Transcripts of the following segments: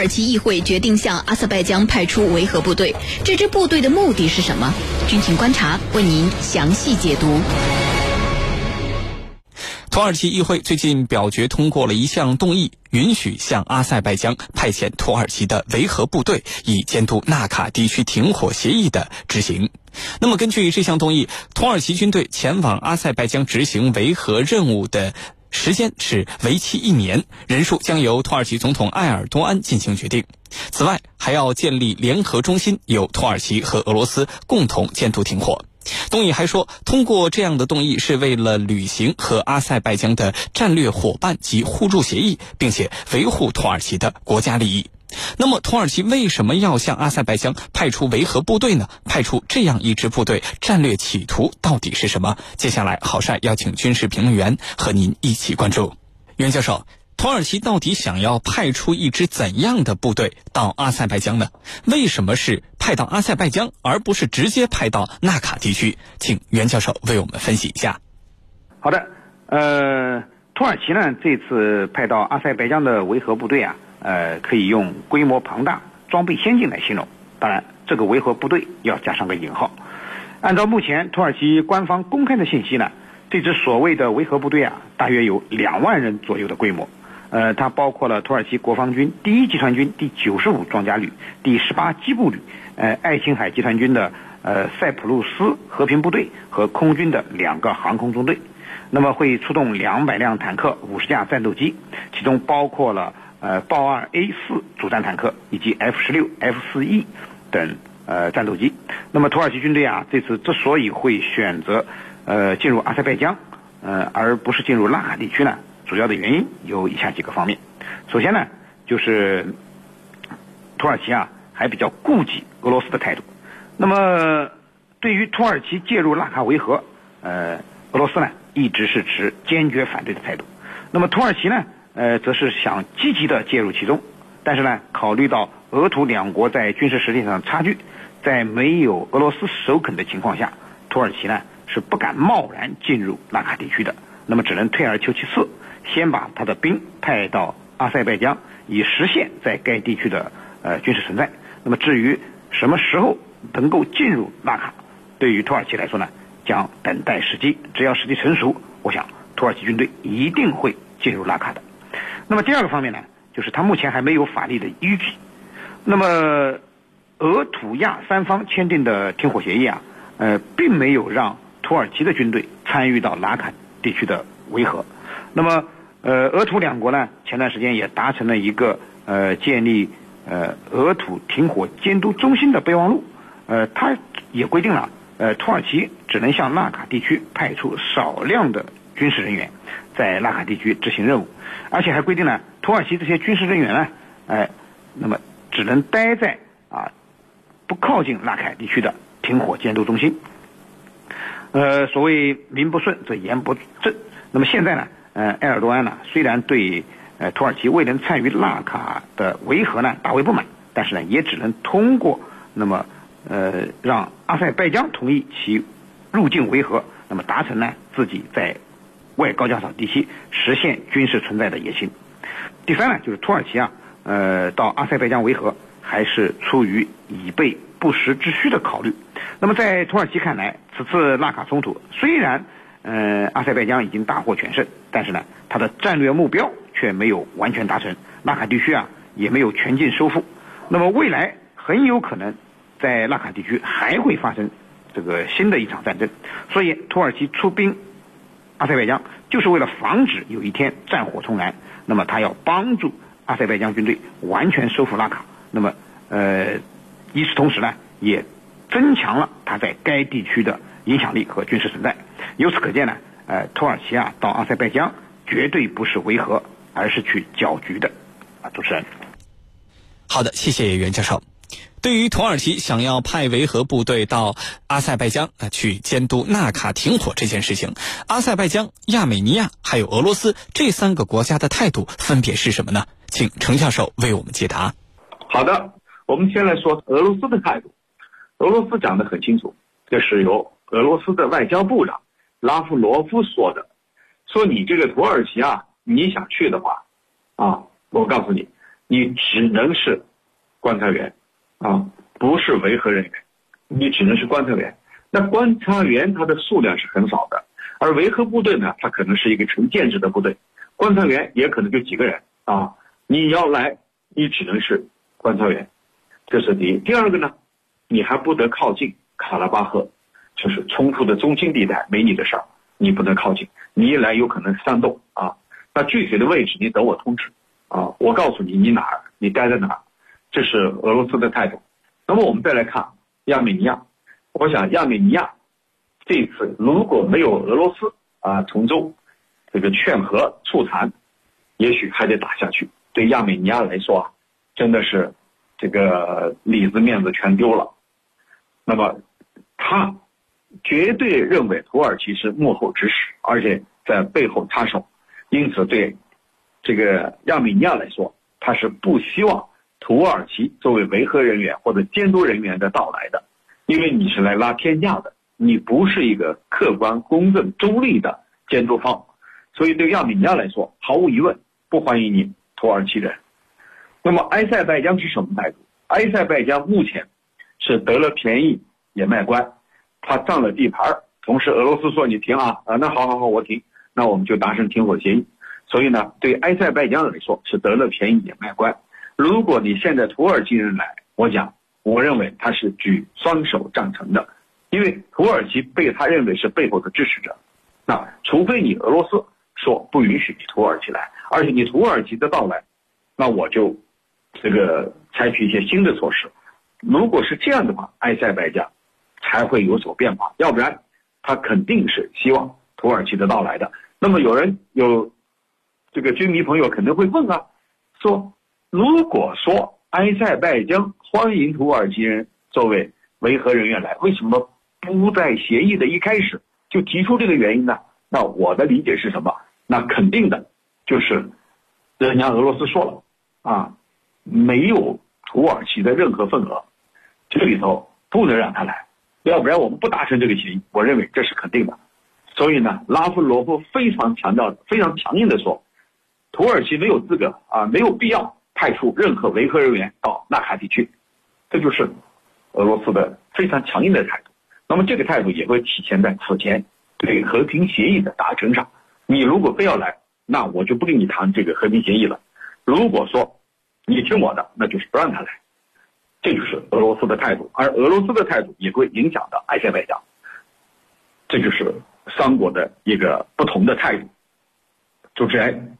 土耳其议会决定向阿塞拜疆派出维和部队，这支部队的目的是什么？军情观察为您详细解读。土耳其议会最近表决通过了一项动议，允许向阿塞拜疆派遣土耳其的维和部队，以监督纳卡地区停火协议的执行。那么，根据这项动议，土耳其军队前往阿塞拜疆执行维和任务的时间是为期一年，人数将由土耳其总统埃尔多安进行决定。此外，还要建立联合中心，由土耳其和俄罗斯共同监督停火。动议还说，通过这样的动议是为了履行和阿塞拜疆的战略伙伴及互助协议，并且维护土耳其的国家利益。那么，土耳其为什么要向阿塞拜疆派出维和部队呢？派出这样一支部队，战略企图到底是什么？接下来，郝帅邀请军事评论员和您一起关注。袁教授。土耳其到底想要派出一支怎样的部队到阿塞拜疆呢？为什么是派到阿塞拜疆，而不是直接派到纳卡地区？请袁教授为我们分析一下。好的，呃，土耳其呢这次派到阿塞拜疆的维和部队啊，呃，可以用规模庞大、装备先进来形容。当然，这个维和部队要加上个引号。按照目前土耳其官方公开的信息呢，这支所谓的维和部队啊，大约有两万人左右的规模。呃，它包括了土耳其国防军第一集团军第九十五装甲旅、第十八机步旅，呃，爱琴海集团军的呃塞浦路斯和平部队和空军的两个航空中队。那么会出动两百辆坦克、五十架战斗机，其中包括了呃豹二 A 四主战坦克以及 F 十六、F 四 E 等呃战斗机。那么土耳其军队啊，这次之所以会选择呃进入阿塞拜疆，呃而不是进入拉卡地区呢？主要的原因有以下几个方面。首先呢，就是土耳其啊还比较顾忌俄罗斯的态度。那么，对于土耳其介入拉卡维和，呃，俄罗斯呢一直是持坚决反对的态度。那么土耳其呢，呃，则是想积极的介入其中。但是呢，考虑到俄土两国在军事实力上的差距，在没有俄罗斯首肯的情况下，土耳其呢是不敢贸然进入拉卡地区的。那么只能退而求其次。先把他的兵派到阿塞拜疆，以实现在该地区的呃军事存在。那么至于什么时候能够进入纳卡，对于土耳其来说呢，将等待时机。只要时机成熟，我想土耳其军队一定会进入纳卡的。那么第二个方面呢，就是他目前还没有法律的依据。那么俄土亚三方签订的停火协议啊，呃，并没有让土耳其的军队参与到拉卡地区的维和。那么，呃，俄土两国呢，前段时间也达成了一个呃建立呃俄土停火监督中心的备忘录，呃，它也规定了，呃，土耳其只能向纳卡地区派出少量的军事人员，在纳卡地区执行任务，而且还规定了土耳其这些军事人员呢，哎，那么只能待在啊不靠近纳卡地区的停火监督中心。呃，所谓名不顺则言不正，那么现在呢？呃，埃尔多安呢，虽然对呃土耳其未能参与纳卡的维和呢大为不满，但是呢，也只能通过那么呃让阿塞拜疆同意其入境维和，那么达成呢自己在外高加索地区实现军事存在的野心。第三呢，就是土耳其啊，呃到阿塞拜疆维和，还是出于以备不时之需的考虑。那么在土耳其看来，此次纳卡冲突虽然。呃，阿塞拜疆已经大获全胜，但是呢，它的战略目标却没有完全达成，纳卡地区啊也没有全境收复。那么未来很有可能在纳卡地区还会发生这个新的一场战争。所以土耳其出兵阿塞拜疆，就是为了防止有一天战火重燃。那么他要帮助阿塞拜疆军队完全收复拉卡。那么呃，与此同时呢，也增强了他在该地区的影响力和军事存在。由此可见呢，呃，土耳其啊到阿塞拜疆绝对不是维和，而是去搅局的，啊，主持人。好的，谢谢袁教授。对于土耳其想要派维和部队到阿塞拜疆啊去监督纳卡停火这件事情，阿塞拜疆、亚美尼亚还有俄罗斯这三个国家的态度分别是什么呢？请程教授为我们解答。好的，我们先来说俄罗斯的态度。俄罗斯讲得很清楚，这是由俄罗斯的外交部长。拉夫罗夫说的，说你这个土耳其啊，你想去的话，啊，我告诉你，你只能是观察员，啊，不是维和人员，你只能是观察员。那观察员他的数量是很少的，而维和部队呢，它可能是一个成建制的部队，观察员也可能就几个人啊。你要来，你只能是观察员，这是第一。第二个呢，你还不得靠近卡拉巴赫，就是冲突的中心地带，没你的事儿，你不能靠近。你一来有可能煽动啊。那具体的位置你等我通知啊，我告诉你你哪儿，你待在哪儿，这是俄罗斯的态度。那么我们再来看亚美尼亚。我想亚美尼亚这次如果没有俄罗斯啊从中这个劝和促谈，也许还得打下去。对亚美尼亚来说啊，真的是这个里子面子全丢了。那么他绝对认为土耳其是幕后指使，而且在背后插手，因此对这个亚美尼亚来说，他是不希望土耳其作为维和人员或者监督人员的到来的。因为你是来拉天价的，你不是一个客观、公正、中立的监督方，所以对亚美尼亚来说，毫无疑问不欢迎你土耳其人。那么埃塞拜疆是什么态度？埃塞拜疆目前是得了便宜也卖乖，他占了地盘同时俄罗斯说你停啊啊，那好好好，我停，那我们就达成停火协议。所以呢，对埃塞拜疆来说是得了便宜也卖乖。如果你现在土耳其人来，我讲。我认为他是举双手赞成的，因为土耳其被他认为是背后的支持者。那除非你俄罗斯说不允许你土耳其来，而且你土耳其的到来，那我就这个采取一些新的措施。如果是这样的话，埃塞拜疆才会有所变化，要不然他肯定是希望土耳其的到来的。那么有人有这个军迷朋友可能会问啊，说如果说。埃塞拜疆欢迎土耳其人作为维和人员来，为什么不在协议的一开始就提出这个原因呢？那我的理解是什么？那肯定的就是，人家俄罗斯说了啊，没有土耳其的任何份额，这里头不能让他来，要不然我们不达成这个协议。我认为这是肯定的。所以呢，拉夫罗夫非常强调、非常强硬的说，土耳其没有资格啊，没有必要。派出任何维和人员到纳卡地区，这就是俄罗斯的非常强硬的态度。那么这个态度也会体现在此前对和平协议的达成上。你如果非要来，那我就不跟你谈这个和平协议了。如果说你听我的，那就是不让他来。这就是俄罗斯的态度，而俄罗斯的态度也会影响到埃塞拜疆。这就是三国的一个不同的态度。主持人，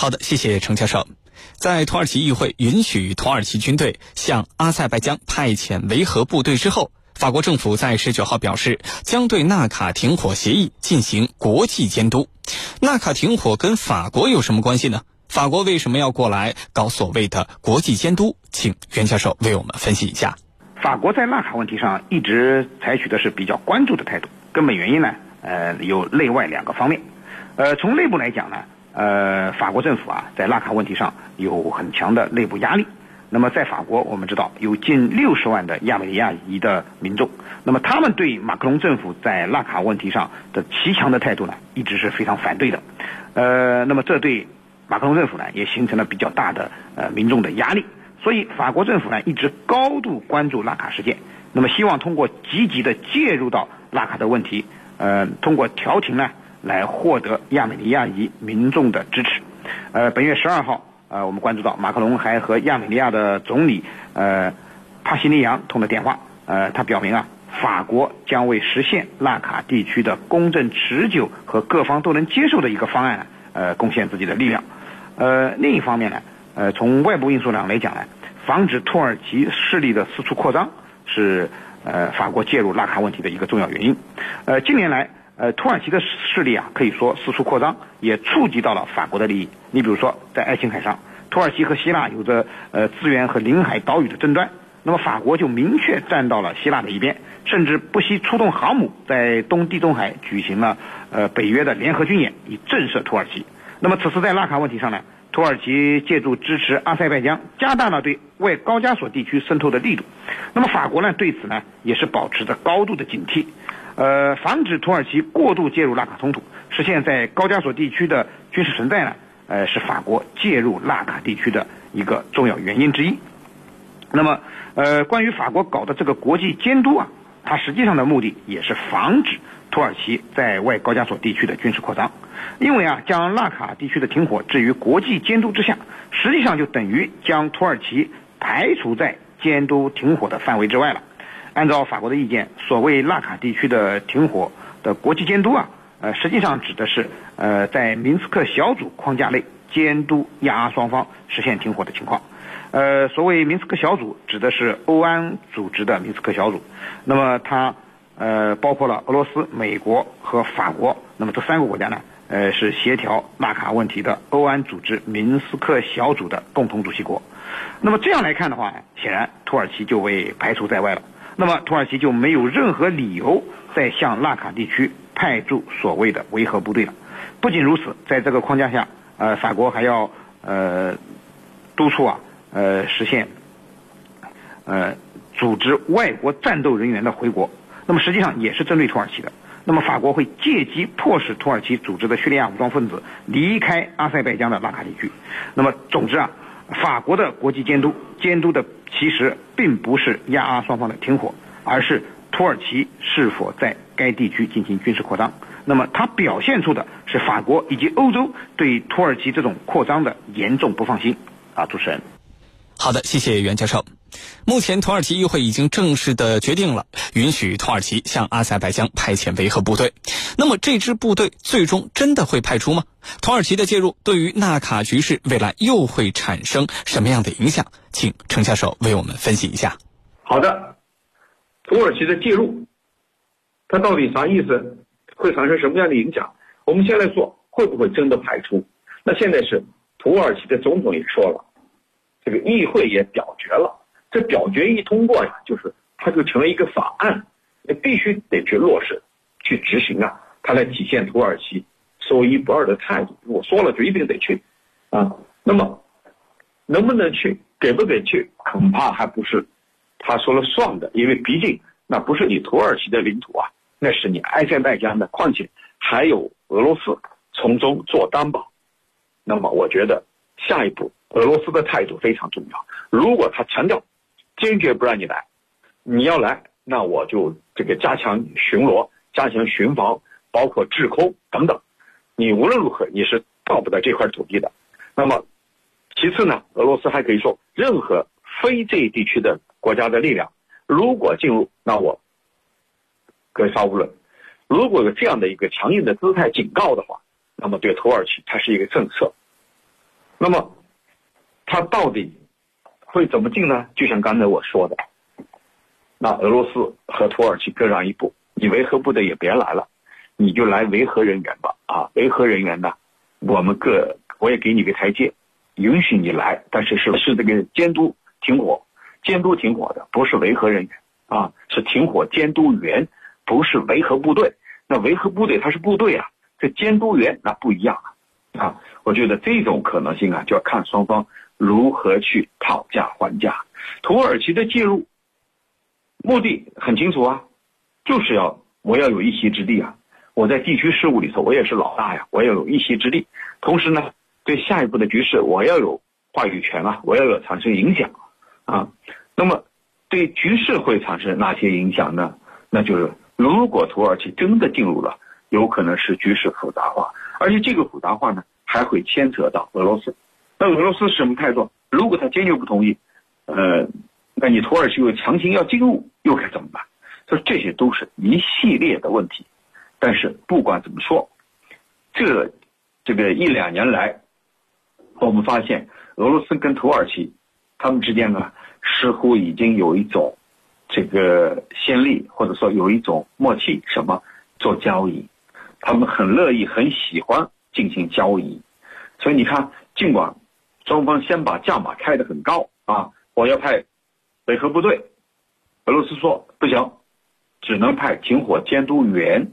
好的，谢谢程教授。在土耳其议会允许土耳其军队向阿塞拜疆派遣维和部队之后，法国政府在十九号表示，将对纳卡停火协议进行国际监督。纳卡停火跟法国有什么关系呢？法国为什么要过来搞所谓的国际监督？请袁教授为我们分析一下。法国在纳卡问题上一直采取的是比较关注的态度，根本原因呢，呃，有内外两个方面。呃，从内部来讲呢。呃，法国政府啊，在纳卡问题上有很强的内部压力。那么，在法国，我们知道有近六十万的亚美尼亚裔的民众。那么，他们对马克龙政府在纳卡问题上的极强的态度呢，一直是非常反对的。呃，那么这对马克龙政府呢，也形成了比较大的呃民众的压力。所以，法国政府呢，一直高度关注纳卡事件。那么，希望通过积极的介入到纳卡的问题，呃，通过调停呢。来获得亚美尼亚裔民众的支持。呃，本月十二号，呃，我们关注到马克龙还和亚美尼亚的总理呃帕西尼扬通了电话。呃，他表明啊，法国将为实现纳卡地区的公正、持久和各方都能接受的一个方案，呃，贡献自己的力量。呃，另一方面呢，呃，从外部因素上来讲呢，防止土耳其势力的四处扩张是呃法国介入纳卡问题的一个重要原因。呃，近年来。呃，土耳其的势力啊，可以说四处扩张，也触及到了法国的利益。你比如说，在爱琴海上，土耳其和希腊有着呃资源和领海岛屿的争端，那么法国就明确站到了希腊的一边，甚至不惜出动航母在东地中海举行了呃北约的联合军演，以震慑土耳其。那么此次在纳卡问题上呢，土耳其借助支持阿塞拜疆，加大了对外高加索地区渗透的力度。那么法国呢，对此呢，也是保持着高度的警惕。呃，防止土耳其过度介入拉卡冲突，实现在高加索地区的军事存在呢？呃，是法国介入拉卡地区的一个重要原因之一。那么，呃，关于法国搞的这个国际监督啊，它实际上的目的也是防止土耳其在外高加索地区的军事扩张。因为啊，将纳卡地区的停火置于国际监督之下，实际上就等于将土耳其排除在监督停火的范围之外了。按照法国的意见，所谓纳卡地区的停火的国际监督啊，呃，实际上指的是呃，在明斯克小组框架内监督亚阿双方实现停火的情况。呃，所谓明斯克小组指的是欧安组织的明斯克小组，那么它呃包括了俄罗斯、美国和法国，那么这三个国家呢？呃，是协调纳卡问题的欧安组织明斯克小组的共同主席国。那么这样来看的话，显然土耳其就被排除在外了。那么土耳其就没有任何理由再向纳卡地区派驻所谓的维和部队了。不仅如此，在这个框架下，呃，法国还要呃督促啊，呃，实现呃组织外国战斗人员的回国。那么实际上也是针对土耳其的。那么法国会借机迫使土耳其组织的叙利亚武装分子离开阿塞拜疆的纳卡地区。那么总之啊，法国的国际监督监督的其实并不是亚阿双方的停火，而是土耳其是否在该地区进行军事扩张。那么它表现出的是法国以及欧洲对土耳其这种扩张的严重不放心。啊，主持人。好的，谢谢袁教授。目前，土耳其议会已经正式的决定了允许土耳其向阿塞拜疆派遣维和部队。那么，这支部队最终真的会派出吗？土耳其的介入对于纳卡局势未来又会产生什么样的影响？请程教授为我们分析一下。好的，土耳其的介入，它到底啥意思？会产生什么样的影响？我们先来说，会不会真的派出？那现在是土耳其的总统也说了，这个议会也表决了。这表决一通过呀，就是它就成了一个法案，你必须得去落实、去执行啊，它来体现土耳其说一不二的态度。我说了就一定得去，啊，那么能不能去，给不给去，恐怕还不是他说了算的，因为毕竟那不是你土耳其的领土啊，那是你埃塞拜疆的，况且还有俄罗斯从中做担保。那么我觉得下一步俄罗斯的态度非常重要，如果他强调。坚决不让你来，你要来，那我就这个加强巡逻、加强巡防，包括制空等等。你无论如何你是到不得这块土地的。那么，其次呢，俄罗斯还可以说，任何非这一地区的国家的力量如果进入，那我格杀勿论。如果有这样的一个强硬的姿态警告的话，那么对土耳其它是一个政策。那么，它到底？会怎么进呢？就像刚才我说的，那俄罗斯和土耳其各让一步，你维和部队也别来了，你就来维和人员吧。啊，维和人员呢，我们各我也给你个台阶，允许你来，但是是是这个监督停火，监督停火的不是维和人员啊，是停火监督员，不是维和部队。那维和部队它是部队啊，这监督员那不一样啊。啊，我觉得这种可能性啊，就要看双方。如何去讨价还价？土耳其的介入目的很清楚啊，就是要我要有一席之地啊！我在地区事务里头，我也是老大呀，我要有一席之地。同时呢，对下一步的局势，我要有话语权啊，我要有产生影响啊。那么，对局势会产生哪些影响呢？那就是如果土耳其真的进入了，有可能是局势复杂化，而且这个复杂化呢，还会牵扯到俄罗斯。那俄罗斯是什么态度？如果他坚决不同意，呃，那你土耳其又强行要进入，又该怎么办？所以这些都是一系列的问题。但是不管怎么说，这这个一两年来，我们发现俄罗斯跟土耳其他们之间呢，似乎已经有一种这个先例，或者说有一种默契，什么做交易，他们很乐意、很喜欢进行交易。所以你看，尽管。双方先把价码开得很高啊！我要派维和部队，俄罗斯说不行，只能派停火监督员。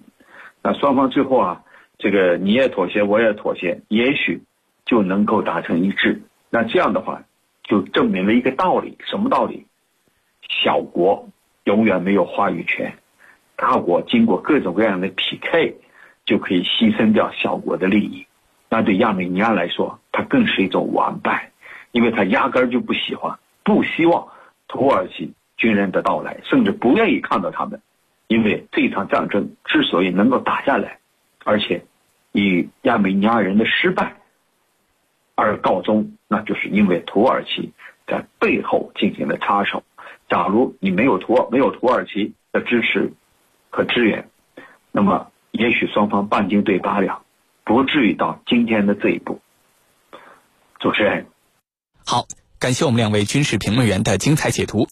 那双方最后啊，这个你也妥协，我也妥协，也许就能够达成一致。那这样的话，就证明了一个道理：什么道理？小国永远没有话语权，大国经过各种各样的 PK，就可以牺牲掉小国的利益。那对亚美尼亚来说，它更是一种完败，因为他压根儿就不喜欢、不希望土耳其军人的到来，甚至不愿意看到他们。因为这场战争之所以能够打下来，而且以亚美尼亚人的失败而告终，那就是因为土耳其在背后进行了插手。假如你没有土没有土耳其的支持和支援，那么也许双方半斤对八两，不至于到今天的这一步。主持人，好，感谢我们两位军事评论员的精彩解读。